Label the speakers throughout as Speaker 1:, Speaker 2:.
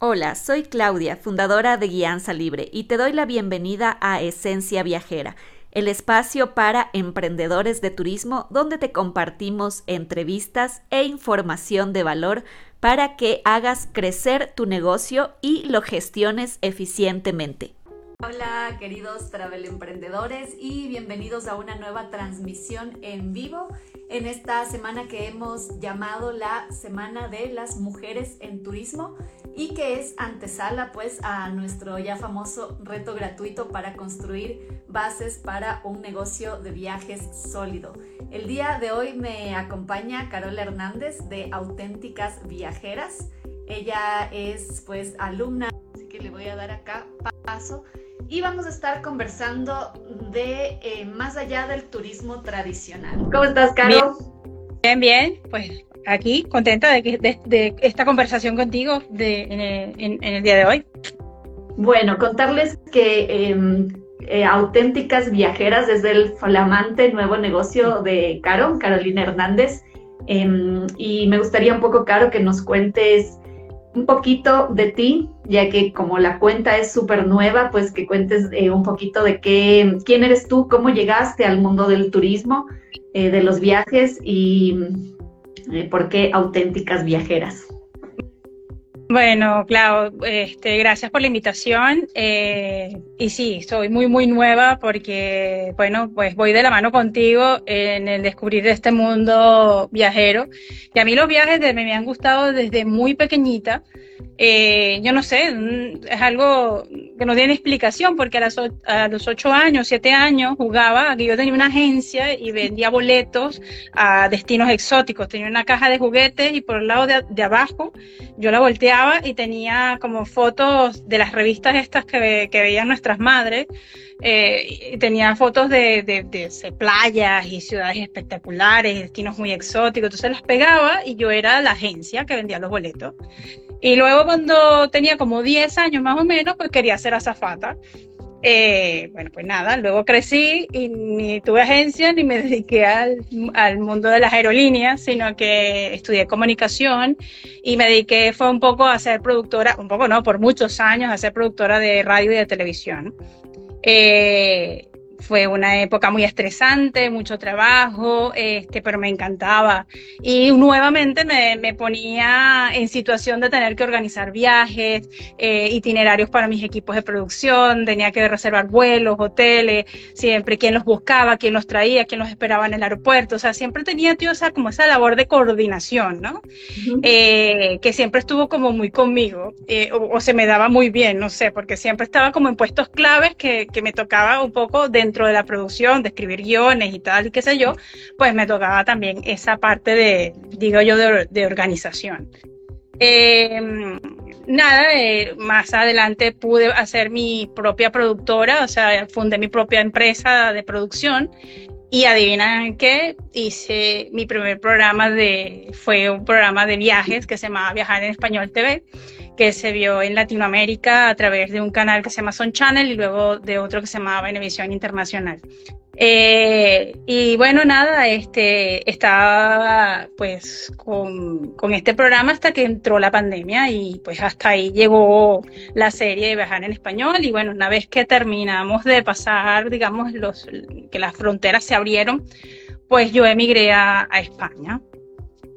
Speaker 1: Hola, soy Claudia, fundadora de Guianza Libre, y te doy la bienvenida a Esencia Viajera, el espacio para emprendedores de turismo donde te compartimos entrevistas e información de valor para que hagas crecer tu negocio y lo gestiones eficientemente. Hola queridos travel emprendedores y bienvenidos a una nueva transmisión en vivo en esta semana que hemos llamado la Semana de las Mujeres en Turismo y que es antesala pues a nuestro ya famoso reto gratuito para construir bases para un negocio de viajes sólido. El día de hoy me acompaña Carola Hernández de Auténticas Viajeras. Ella es pues alumna, así que le voy a dar acá paso y vamos a estar conversando de eh, más allá del turismo tradicional. ¿Cómo estás, Caro?
Speaker 2: Bien, bien, pues aquí contenta de, de, esta conversación contigo de, en, el, día de hoy.
Speaker 1: Bueno, contarles que em, eh, Auténticas Viajeras desde el flamante nuevo negocio de Caro, Carolina Hernández. Em, y me gustaría un poco, Caro, que nos cuentes un poquito de ti, ya que como la cuenta es súper nueva, pues que cuentes eh, un poquito de qué, quién eres tú, cómo llegaste al mundo del turismo, eh, de los viajes y eh, por qué auténticas viajeras.
Speaker 2: Bueno, Clau, este, gracias por la invitación. y sí, soy muy, muy nueva porque, bueno, pues voy de la mano contigo en el descubrir este mundo viajero. Y a mí los viajes me han gustado desde muy pequeñita. Eh, yo no sé, mm, es algo que no tiene explicación porque a, los ocho años, siete años jugaba, que yo tenía una agencia y vendía boletos a destinos exóticos. Tenía una caja de juguetes y por el lado de, abajo yo la volteaba y tenía como fotos de las revistas estas que, veían nuestras madres. Eh, y tenía fotos de, de, playas y ciudades espectaculares, destinos muy exóticos. Entonces las pegaba y yo era la agencia que vendía los boletos. Y luego cuando tenía como 10 años más o menos, pues quería ser azafata. Eh, bueno, pues nada, luego crecí y ni tuve agencia ni me dediqué al, al, mundo de las aerolíneas, sino que estudié comunicación y me dediqué, fue un poco a ser productora, un poco no, por muchos años, a ser productora de radio y de televisión. Eh, fue una época muy estresante, mucho trabajo, este, pero me encantaba. Y nuevamente me, me ponía en situación de tener que organizar viajes, eh, itinerarios para mis equipos de producción, tenía que reservar vuelos, hoteles, siempre quién los buscaba, quién los traía, quién los esperaba en el aeropuerto. O sea, siempre tenía, tío, o sea, como esa labor de coordinación, ¿no? eh, que siempre estuvo como muy conmigo, eh, o, o, se me daba muy bien, no sé, porque siempre estaba como en puestos claves que, que me tocaba un poco de dentro de la producción, de escribir guiones y tal, y qué sé yo, pues me tocaba también esa parte de, digo yo, de, organización. Em, nada, eh, más adelante pude hacer mi propia productora, o sea, fundé mi propia empresa de producción y adivinan qué, hice mi primer programa de, fue un programa de viajes que se llamaba Viajar en Español TV que se vio en Latinoamérica a través de un canal que se llama Son Channel y luego de otro que se llamaba Venevisión Internacional. Eh, y bueno, nada, este, estaba pues con, con, este programa hasta que entró la pandemia y pues hasta ahí llegó la serie de Viajar en Español y bueno, una vez que terminamos de pasar, digamos, los, que las fronteras se abrieron, pues yo emigré a, a España.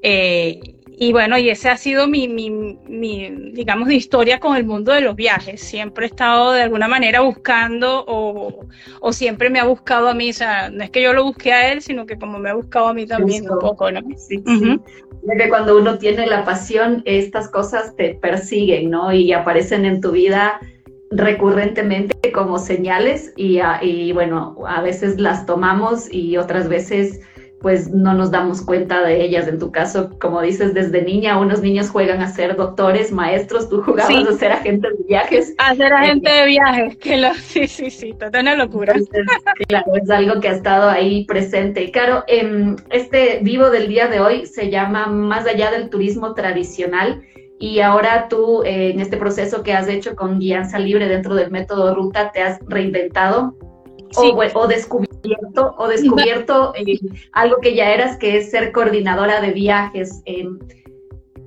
Speaker 2: Eh, y bueno, y ese ha sido mi, mi, mi, digamos, mi historia con el mundo de los viajes. Siempre he estado de alguna manera buscando o, o, siempre me ha buscado a mí. O sea, no es que yo lo busque a él, sino que como me ha buscado a mí también un poco, ¿no?
Speaker 1: Sí, sí. que cuando uno tiene la pasión, estas cosas te persiguen, ¿no? Y aparecen en tu vida recurrentemente como señales y, y bueno, a veces las tomamos y otras veces pues no nos damos cuenta de ellas. En tu caso, como dices, desde niña unos niños juegan a ser doctores, maestros, tú jugabas a ser agente de viajes.
Speaker 2: A ser agente de viajes, que lo, sí, sí, sí, total una locura.
Speaker 1: claro, es algo que ha estado ahí presente. Y claro, em, este vivo del día de hoy se llama Más allá del turismo tradicional. Y ahora tú, eh, en este proceso que has hecho con guianza libre dentro del método Ruta, te has reinventado o, descubierto, o descubierto eh, algo que ya eras, que es ser coordinadora de viajes.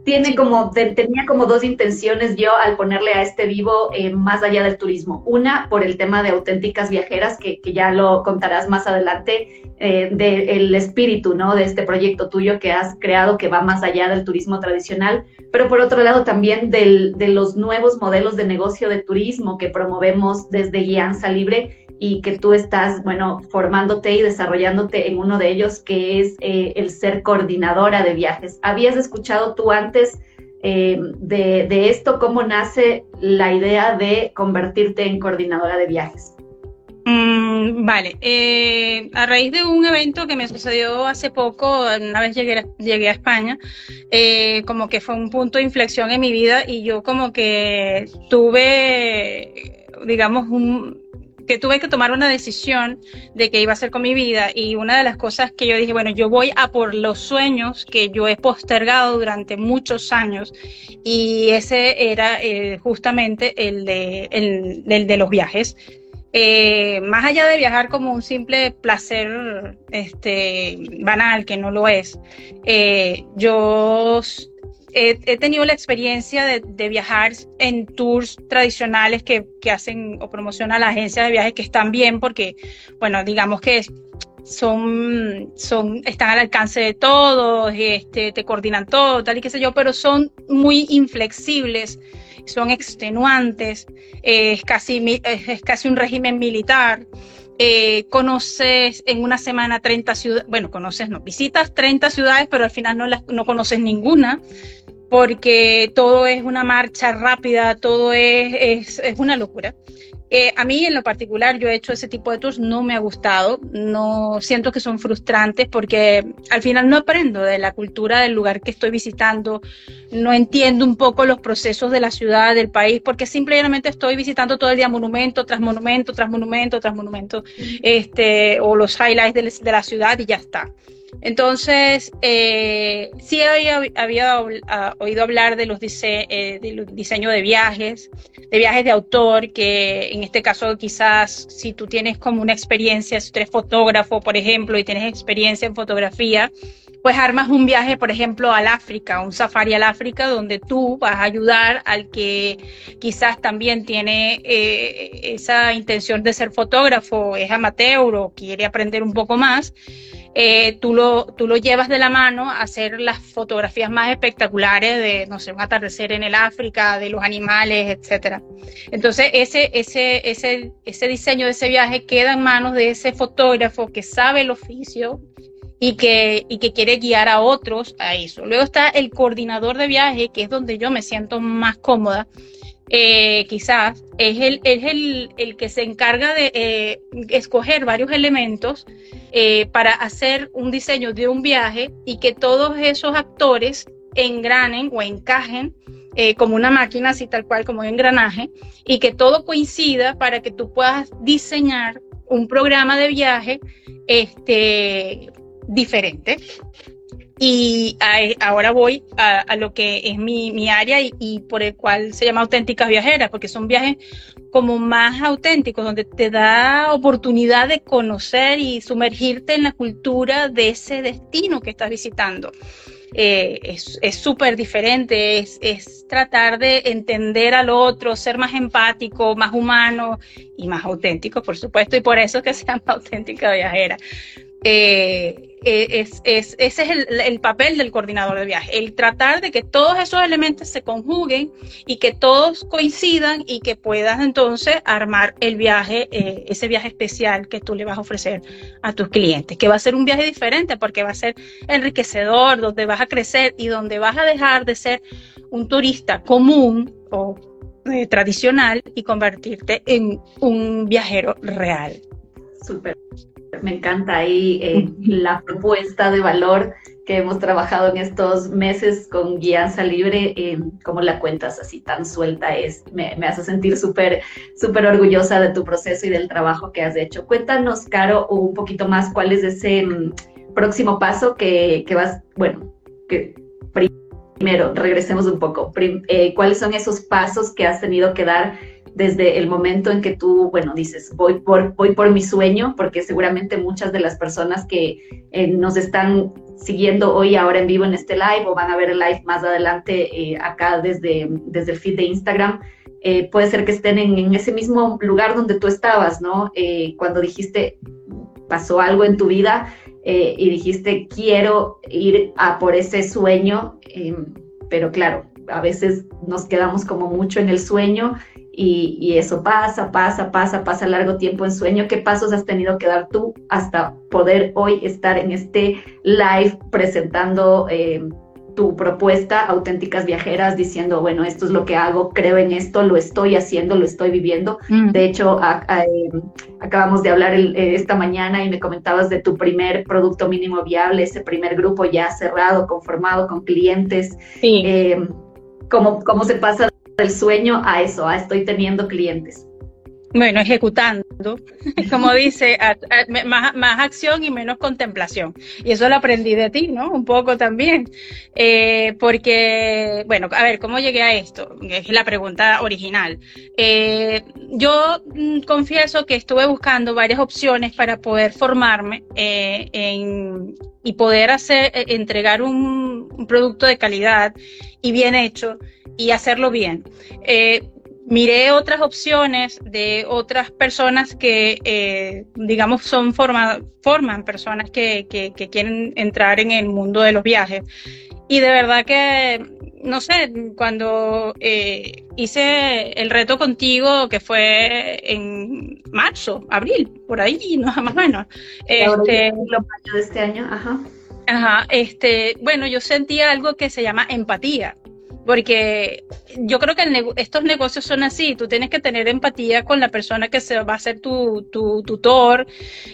Speaker 1: tiene como, tenía como dos intenciones yo al ponerle a este vivo eh, más allá del turismo. Una, por el tema de auténticas viajeras, que, ya lo contarás más adelante, eh, del espíritu, ¿no? De este proyecto tuyo que has creado que va más allá del turismo tradicional, pero por otro lado también del, de los nuevos modelos de negocio de turismo que promovemos desde Guianza Libre y que tú estás, bueno, formándote y desarrollándote en uno de ellos, que es eh, el ser coordinadora de viajes. ¿Habías escuchado tú antes eh, de, esto? ¿Cómo nace la idea de convertirte en coordinadora de viajes?
Speaker 2: Mm, vale, eh, a raíz de un evento que me sucedió hace poco, una vez llegué, llegué a España, como que fue un punto de inflexión en mi vida y yo como que tuve, digamos, un, que tuve que tomar una decisión de qué iba a hacer con mi vida y una de las cosas que yo dije, bueno, yo voy a por los sueños que yo he postergado durante muchos años y ese era eh, justamente el de, el, de los viajes. Eh, más allá de viajar como un simple placer este, banal, que no lo es, eh, yo he, tenido la experiencia de, viajar en tours tradicionales que, hacen o promocionan la agencia de viajes que están bien porque, bueno, digamos que son, son, están al alcance de todos, este, te coordinan todo, tal y qué sé yo, pero son muy inflexibles, son extenuantes, es, casi un régimen militar. Eh, conoces en una semana 30 ciudades, bueno, conoces, no, visitas 30 ciudades, pero al final no, las, no conoces ninguna porque todo es una marcha rápida, todo es, es, una locura. Eh, a mí en lo particular yo he hecho ese tipo de tours, no me ha gustado, no siento que son frustrantes porque al final no aprendo de la cultura del lugar que estoy visitando, no entiendo un poco los procesos de la ciudad, del país, porque simplemente estoy visitando todo el día monumento tras monumento, tras monumento, tras monumento, este, o los highlights de, de la ciudad y ya está. Entonces, eh, sí había, ah, oído hablar de los eh, de diseño de viajes, de viajes de autor, que en este caso quizás si tú tienes como una experiencia, si tú eres fotógrafo, por ejemplo, y tienes experiencia en fotografía, pues armas un viaje, por ejemplo, al África, un safari al África, donde tú vas a ayudar al que quizás también tiene eh, esa intención de ser fotógrafo, es amateur o quiere aprender un poco más eh, tú, lo, tú lo llevas de la mano a hacer las fotografías más espectaculares de, no sé, un atardecer en el África, de los animales, etc. Entonces, ese, ese, ese, ese diseño de ese viaje queda en manos de ese fotógrafo que sabe el oficio y que, y que quiere guiar a otros a eso. Luego está el coordinador de viaje, que es donde yo me siento más cómoda, eh, quizás, es, el, es el, el, que se encarga de eh, escoger varios elementos eh, para hacer un diseño de un viaje y que todos esos actores engranen o encajen como una máquina, así tal cual como un engranaje, y que todo coincida para que tú puedas diseñar un programa de viaje este, diferente. Y ahora voy a, lo que es mi, área y, por el cual se llama auténticas viajeras, porque son viajes como más auténticos, donde te da oportunidad de conocer y sumergirte en la cultura de ese destino que estás visitando. Eh, es súper diferente, es, es, tratar de entender al otro, ser más empático, más humano y más auténtico, por supuesto, y por eso es que se llama auténtica viajera. Eh, eh, es, ese es el, papel del coordinador de viaje, el tratar de que todos esos elementos se conjuguen y que todos coincidan y que puedas entonces armar el viaje, eh, ese viaje especial que tú le vas a ofrecer a tus clientes, que va a ser un viaje diferente porque va a ser enriquecedor, donde vas a crecer y donde vas a dejar de ser un turista común o tradicional y convertirte en un viajero real.
Speaker 1: Súper me encanta ahí eh, la propuesta de valor que hemos trabajado en estos meses con Guianza Libre, eh, como la cuentas así tan suelta es, me, hace sentir súper, súper orgullosa de tu proceso y del trabajo que has hecho. Cuéntanos, Caro, un poquito más cuál es ese mm, próximo paso que, que, vas, bueno, que primero, regresemos un poco, eh, cuáles son esos pasos que has tenido que dar desde el momento en que tú, bueno, dices, voy por, voy por mi sueño, porque seguramente muchas de las personas que eh, nos están siguiendo hoy ahora en vivo en este live o van a ver el live más adelante eh, acá desde, desde el feed de Instagram, eh, puede ser que estén en, ese mismo lugar donde tú estabas, ¿no? Eh, cuando dijiste, pasó algo en tu vida y dijiste, quiero ir a por ese sueño, em, pero claro, a veces nos quedamos como mucho en el sueño y, eso pasa, pasa, pasa, pasa largo tiempo en sueño. ¿Qué pasos has tenido que dar tú hasta poder hoy estar en este live presentando eh, tu propuesta, auténticas viajeras, diciendo, bueno, esto es lo que hago, creo en esto, lo estoy haciendo, lo estoy viviendo? Mm. De hecho, eh, acabamos de hablar eh, esta mañana y me comentabas de tu primer producto mínimo viable, ese primer grupo ya cerrado, conformado con clientes. Sí. ¿cómo, ¿Cómo se pasa del sueño a eso, a estoy teniendo clientes.
Speaker 2: Bueno, ejecutando, como dice, más, acción y menos contemplación. Y eso lo aprendí de ti, ¿no? Un poco también. Eh, porque, bueno, a ver, ¿cómo llegué a esto? Es la pregunta original. Eh, yo mm, confieso que estuve buscando varias opciones para poder formarme eh, y poder hacer, entregar un producto de calidad y bien hecho y hacerlo bien. Eh, miré otras opciones de otras personas que, eh, digamos, son forma, forman personas que, que, quieren entrar en el mundo de los viajes. Y de verdad que, no sé, cuando eh, hice el reto contigo, que fue en marzo, abril, por ahí, no más o menos.
Speaker 1: Este, de este año, ajá.
Speaker 2: Ajá, este, bueno, yo sentí algo que se llama empatía porque yo creo que estos negocios son así, tú tienes que tener empatía con la persona que se va a ser tu, tutor,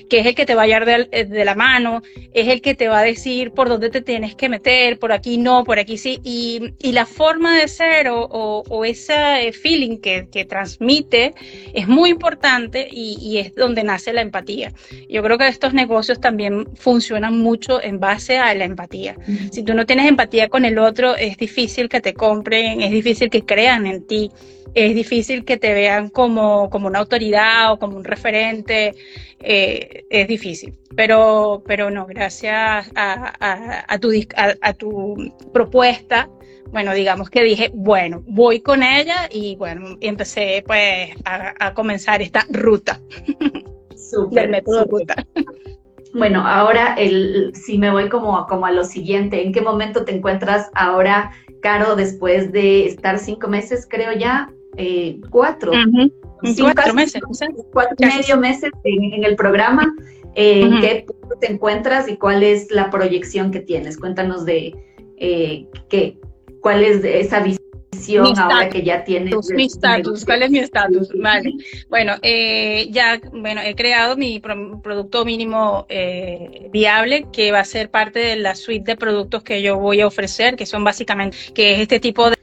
Speaker 2: que es el que te va a llevar eh, de, la mano, es el que te va a decir por dónde te tienes que meter, por aquí no, por aquí sí, y, la forma de ser o, ese feeling que, transmite es muy importante y, y, es donde nace la empatía. Yo creo que estos negocios también funcionan mucho en base a la empatía. Si tú no tienes empatía con el otro, es difícil que te compren, es difícil que crean en ti, es difícil que te vean como, como una autoridad o como un referente, eh, es difícil. Pero, pero no, gracias a, tu, a, tu propuesta, bueno, digamos que dije, bueno, voy con ella y bueno, empecé pues a, comenzar esta ruta
Speaker 1: del método ruta. Bueno, ahora el, si me voy como, como a lo siguiente, ¿en qué momento te encuentras ahora Caro, después de estar cinco meses, creo ya, eh, cuatro.
Speaker 2: cuatro meses.
Speaker 1: Cuatro y medio meses en, el programa. Eh, ¿En qué punto te encuentras y cuál es la proyección que tienes? Cuéntanos de eh, qué, cuál es esa visión ahora que ya tienes.
Speaker 2: Mi estatus, ¿cuál es mi estatus? Vale. Bueno, eh, ya, bueno, he creado mi producto mínimo eh, viable, que va a ser parte de la suite de productos que yo voy a ofrecer, que son básicamente, que es este tipo de,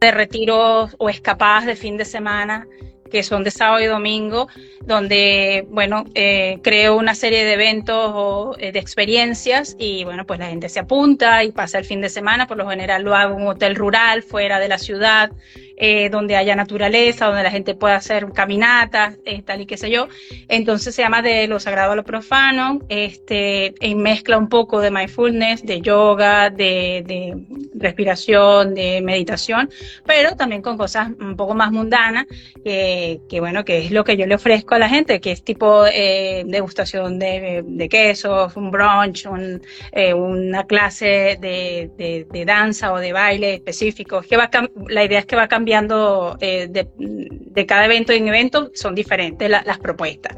Speaker 2: de retiros o escapadas de fin de semana que son de sábado y domingo, donde, bueno, eh, creo una serie de eventos o eh, de experiencias y, bueno, pues la gente se apunta y pasa el fin de semana, por lo general lo hago en un hotel rural, fuera de la ciudad, eh, donde haya naturaleza, donde la gente pueda hacer caminatas, eh, tal y qué sé yo. Entonces se llama de lo sagrado a lo profano, este, en mezcla un poco de mindfulness, de yoga, de, de respiración, de meditación, pero también con cosas un poco más mundanas, que, que bueno, que es lo que yo le ofrezco a la gente, que es tipo eh, degustación de, de, quesos, un brunch, un, eh, una clase de, de, de, danza o de baile específico. Que va la idea es que va a cambiar cambiando eh, de, cada evento en evento, son diferentes las propuestas.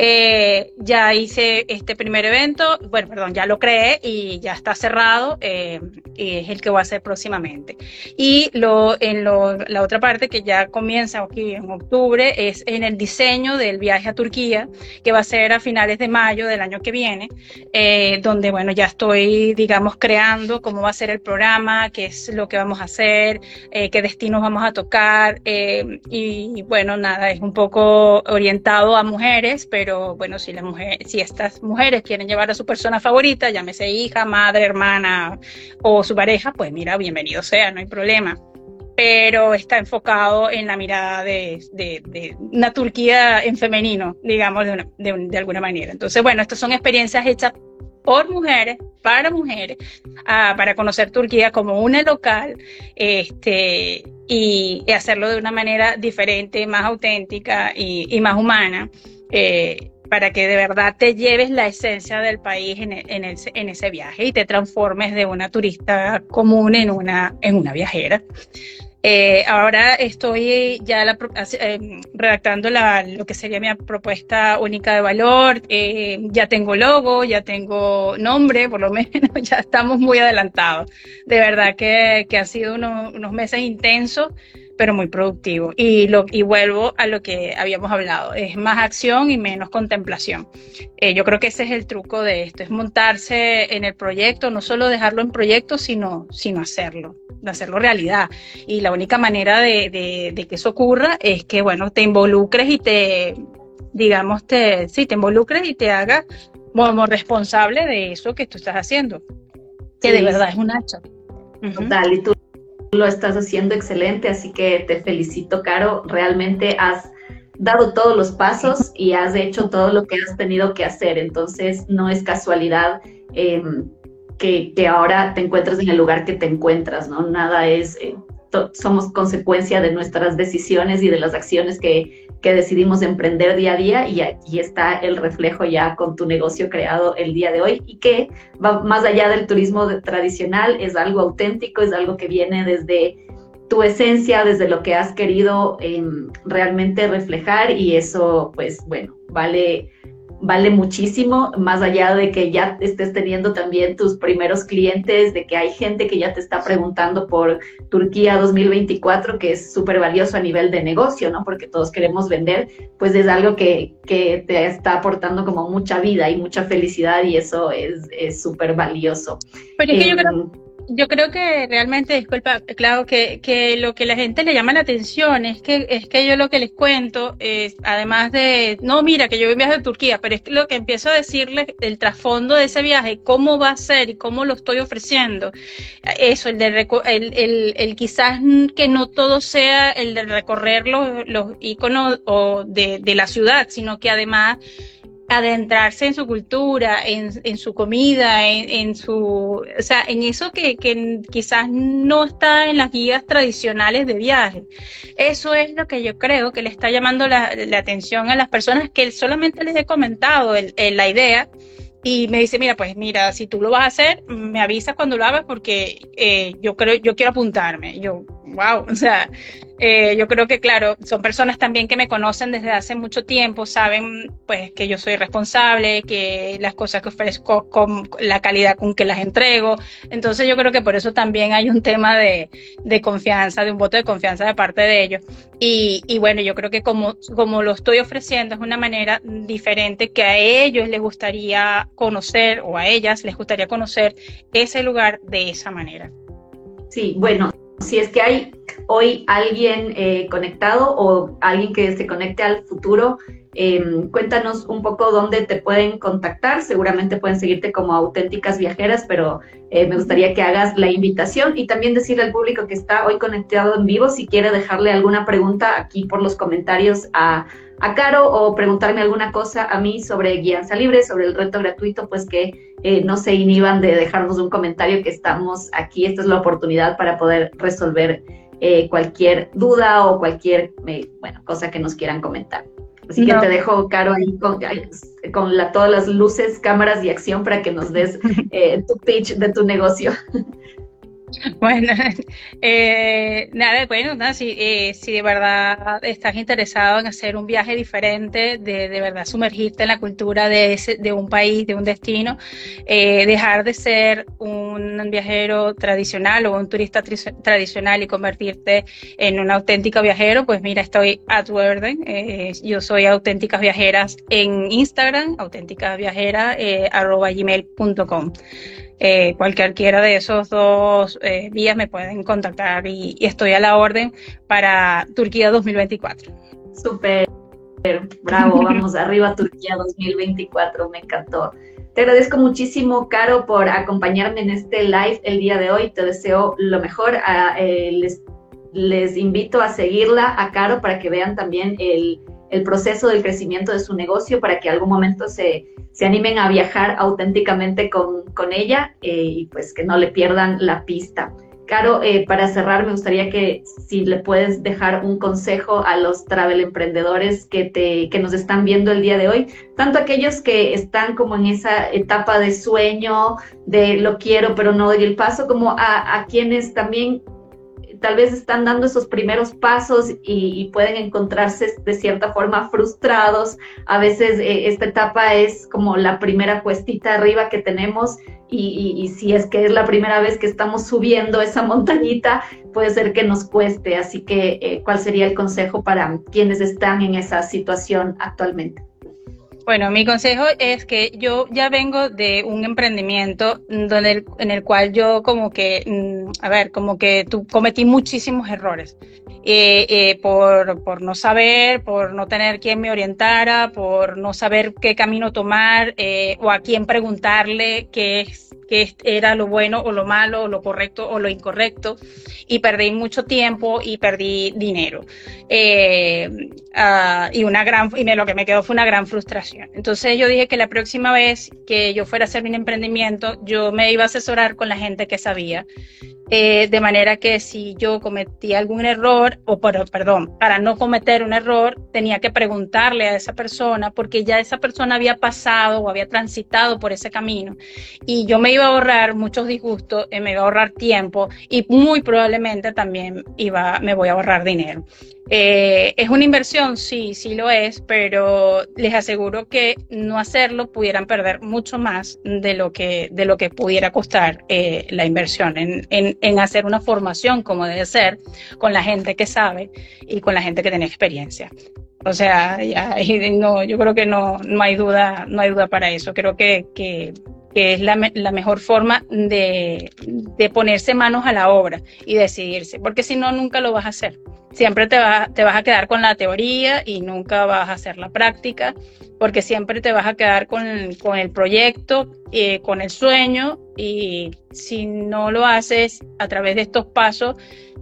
Speaker 2: Eh, ya hice este primer evento, bueno, perdón, ya lo creé y ya está cerrado eh, y es el que voy a hacer próximamente. Y lo, en lo, la otra parte que ya comienza aquí en octubre es en el diseño del viaje a Turquía, que va a ser a finales de mayo del año que viene, eh, donde, bueno, ya estoy, digamos, creando cómo va a ser el programa, qué es lo que vamos a hacer, qué destinos vamos a tocar y, y bueno, nada, es un poco orientado a mujeres, pero pero bueno, si, la mujer, si estas mujeres quieren llevar a su persona favorita, llámese hija, madre, hermana o su pareja, pues mira, bienvenido sea, no hay problema. Pero está enfocado en la mirada de, de, una Turquía en femenino, digamos, de, de, alguna manera. Entonces, bueno, estas son experiencias hechas por mujeres, para mujeres, ah, para conocer Turquía como una local este, y, hacerlo de una manera diferente, más auténtica y, más humana. Eh, para que de verdad te lleves la esencia del país en, en, ese viaje y te transformes de una turista común en una, en una viajera. Eh, ahora estoy ya eh, redactando la, lo que sería mi propuesta única de valor. Eh, ya tengo logo, ya tengo nombre, por lo menos ya estamos muy adelantados. De verdad que, que ha sido unos meses intensos pero muy productivo. Y, y vuelvo a lo que habíamos hablado, es más acción y menos contemplación. Eh, yo creo que ese es el truco de esto, es montarse en el proyecto, no solo dejarlo en proyecto, sino, sino hacerlo, de hacerlo realidad. Y la única manera de, de, que eso ocurra es que, bueno, te involucres y te, digamos, te, sí, te involucres y te hagas como responsable de eso que tú estás haciendo, que de verdad es un hacha.
Speaker 1: Total, y tú lo estás haciendo excelente, así que te felicito, Caro. Realmente has dado todos los pasos y has hecho todo lo que has tenido que hacer. Entonces, no es casualidad em, que, ahora te encuentres en el lugar que te encuentras, ¿no? Nada es, eh, somos consecuencia de nuestras decisiones y de las acciones que, que decidimos emprender día a día y aquí está el reflejo ya con tu negocio creado el día de hoy y que va más allá del turismo tradicional, es algo auténtico, es algo que viene desde tu esencia, desde lo que has querido em, realmente reflejar y eso pues bueno, vale vale muchísimo, más allá de que ya estés teniendo también tus primeros clientes, de que hay gente que ya te está preguntando por Turquía 2024, que es súper valioso a nivel de negocio, ¿no? Porque todos queremos vender, pues es algo que, que te está aportando como mucha vida y mucha felicidad y eso es súper valioso.
Speaker 2: Pero es que yo creo em, yo creo que realmente, disculpa, claro, que, que, lo que la gente le llama la atención es que, es que yo lo que les cuento es, además de, no, mira, que yo viaje a Turquía, pero es lo que empiezo a decirles, el trasfondo de ese viaje, cómo va a ser y cómo lo estoy ofreciendo. Eso, el de, el, el, el quizás que no todo sea el de recorrer los, los iconos o de, de la ciudad, sino que además adentrarse en su cultura, en, su comida, en, su, o sea, en eso que, quizás no está en las guías tradicionales de viaje. Eso es lo que yo creo que le está llamando la, atención a las personas que solamente les he comentado la idea y me dice, mira, pues mira, si tú lo vas a hacer, me avisas cuando lo hagas porque eh, yo creo, yo quiero apuntarme. yo, wow, o sea, eh, yo creo que, claro, son personas también que me conocen desde hace mucho tiempo, saben pues que yo soy responsable, que las cosas que ofrezco con la calidad con que las entrego. Entonces yo creo que por eso también hay un tema de, de confianza, de un voto de confianza de parte de ellos. Y, y, bueno, yo creo que como, como lo estoy ofreciendo es una manera diferente que a ellos les gustaría conocer o a ellas les gustaría conocer ese lugar de esa manera.
Speaker 1: Sí, bueno, si es que hay hoy alguien eh, conectado o alguien que se conecte al futuro, em, cuéntanos un poco dónde te pueden contactar. Seguramente pueden seguirte como auténticas viajeras, pero eh, me gustaría que hagas la invitación y también decirle al público que está hoy conectado en vivo si quiere dejarle alguna pregunta aquí por los comentarios a a Caro o preguntarme alguna cosa a mí sobre Guianza Libre, sobre el reto gratuito, pues que eh, no se inhiban de dejarnos un comentario que estamos aquí. Esta es la oportunidad para poder resolver eh, cualquier duda o cualquier eh, bueno, cosa que nos quieran comentar. Así que te dejo, Caro, ahí con, con la, todas las luces, cámaras y acción para que nos des tu pitch de tu negocio.
Speaker 2: Bueno, eh, nada, bueno, nada, si, eh, si de verdad estás interesado en hacer un viaje diferente, de, de verdad sumergirte en la cultura de, ese, de un país, de un destino, eh, dejar de ser un viajero tradicional o un turista tradicional y convertirte en un auténtico viajero, pues mira, estoy Worden, eh, yo soy auténticas viajeras en Instagram, auténticas viajeras, gmail.com. Eh, cualquiera de esos dos eh, vías me pueden contactar y, estoy a la orden para Turquía 2024.
Speaker 1: Súper, bravo, vamos arriba Turquía 2024, me encantó. Te agradezco muchísimo, Caro, por acompañarme en este live el día de hoy. Te deseo lo mejor. Ah, eh, les, les invito a seguirla a Caro para que vean también el el proceso del crecimiento de su negocio para que algún momento se, se animen a viajar auténticamente con, con ella eh, y pues que no le pierdan la pista. Caro, eh, para cerrar, me gustaría que si le puedes dejar un consejo a los travel emprendedores que, te, que nos están viendo el día de hoy, tanto aquellos que están como en esa etapa de sueño, de lo quiero pero no doy el paso, como a, a quienes también tal vez están dando esos primeros pasos y, pueden encontrarse de cierta forma frustrados. A veces eh, esta etapa es como la primera cuestita arriba que tenemos y, si es que es la primera vez que estamos subiendo esa montañita, puede ser que nos cueste. Así que, eh, ¿cuál sería el consejo para quienes están en esa situación actualmente?
Speaker 2: Bueno, mi consejo es que yo ya vengo de un emprendimiento donde en el cual yo como que, mm, a ver, como que tú cometí muchísimos errores. Eh, eh, por, por, no saber, por no tener quien me orientara, por no saber qué camino tomar eh, o a quién preguntarle qué es qué era lo bueno o lo malo, o lo correcto o lo incorrecto, y perdí mucho tiempo y perdí dinero. Eh, ah, y, una gran, y lo que me quedó fue una gran frustración. Entonces yo dije que la próxima vez que yo fuera a hacer mi emprendimiento, yo me iba a asesorar con la gente que sabía eh, de manera que si yo cometí algún error, o perdón, para no cometer un error, tenía que preguntarle a esa persona, porque ya esa persona había pasado o había transitado por ese camino, y yo me iba a ahorrar muchos disgustos, eh, me iba a ahorrar tiempo, y muy probablemente también iba, me voy a ahorrar dinero. Eh, ¿Es una inversión? Sí, sí lo es, pero les aseguro que no hacerlo pudieran perder mucho más de lo que, de lo que pudiera costar eh, la inversión en, en, hacer una formación como debe ser con la gente que sabe y con la gente que tiene experiencia. O sea, no, yo creo que no, no, hay duda, no hay duda para eso. Creo que, que es la, mejor forma de, ponerse manos a la obra y decidirse, porque si no, nunca lo vas a hacer siempre te, te vas a quedar con la teoría y nunca vas a hacer la práctica, porque siempre te vas a quedar con, el proyecto, eh, con el sueño, y si no lo haces a través de estos pasos,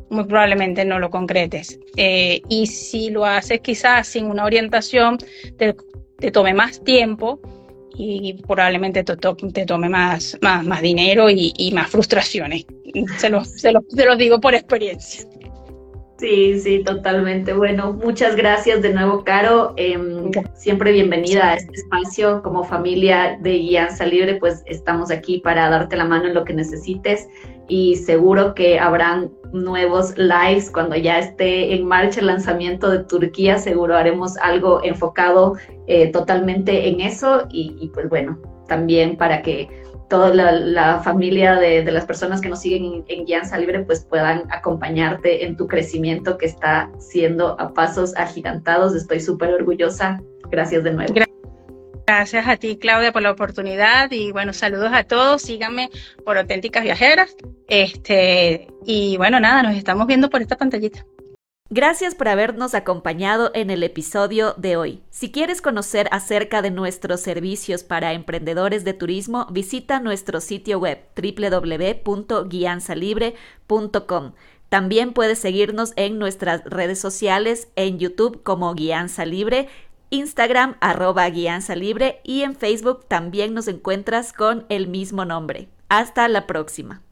Speaker 2: muy probablemente no lo concretes. Eh, y si lo haces quizás sin una orientación, te, tome más tiempo y probablemente te, te tome más, más, más dinero y, más frustraciones. Se los, se, se los digo por experiencia.
Speaker 1: Sí, sí, totalmente. Bueno, muchas gracias de nuevo, Caro. Em, siempre bienvenida a este espacio. Como familia de Guianza Libre, pues estamos aquí para darte la mano en lo que necesites y seguro que habrán nuevos lives cuando ya esté en marcha el lanzamiento de Turquía. Seguro haremos algo enfocado eh, totalmente en eso y, pues bueno, también para que toda la, familia de, las personas que nos siguen en, Guianza Libre pues puedan acompañarte en tu crecimiento que está siendo a pasos agigantados. Estoy súper orgullosa. Gracias de nuevo.
Speaker 2: Gracias a ti, Claudia, por la oportunidad y bueno, saludos a todos. Síganme por Auténticas Viajeras. Este, y bueno, nada, nos estamos viendo por esta pantallita.
Speaker 1: Gracias por habernos acompañado en el episodio de hoy. Si quieres conocer acerca de nuestros servicios para emprendedores de turismo, visita nuestro sitio web www.guianzalibre.com. También puedes seguirnos en nuestras redes sociales, en YouTube como Guianza Libre, Instagram arroba Guianza Libre y en Facebook también nos encuentras con el mismo nombre. Hasta la próxima.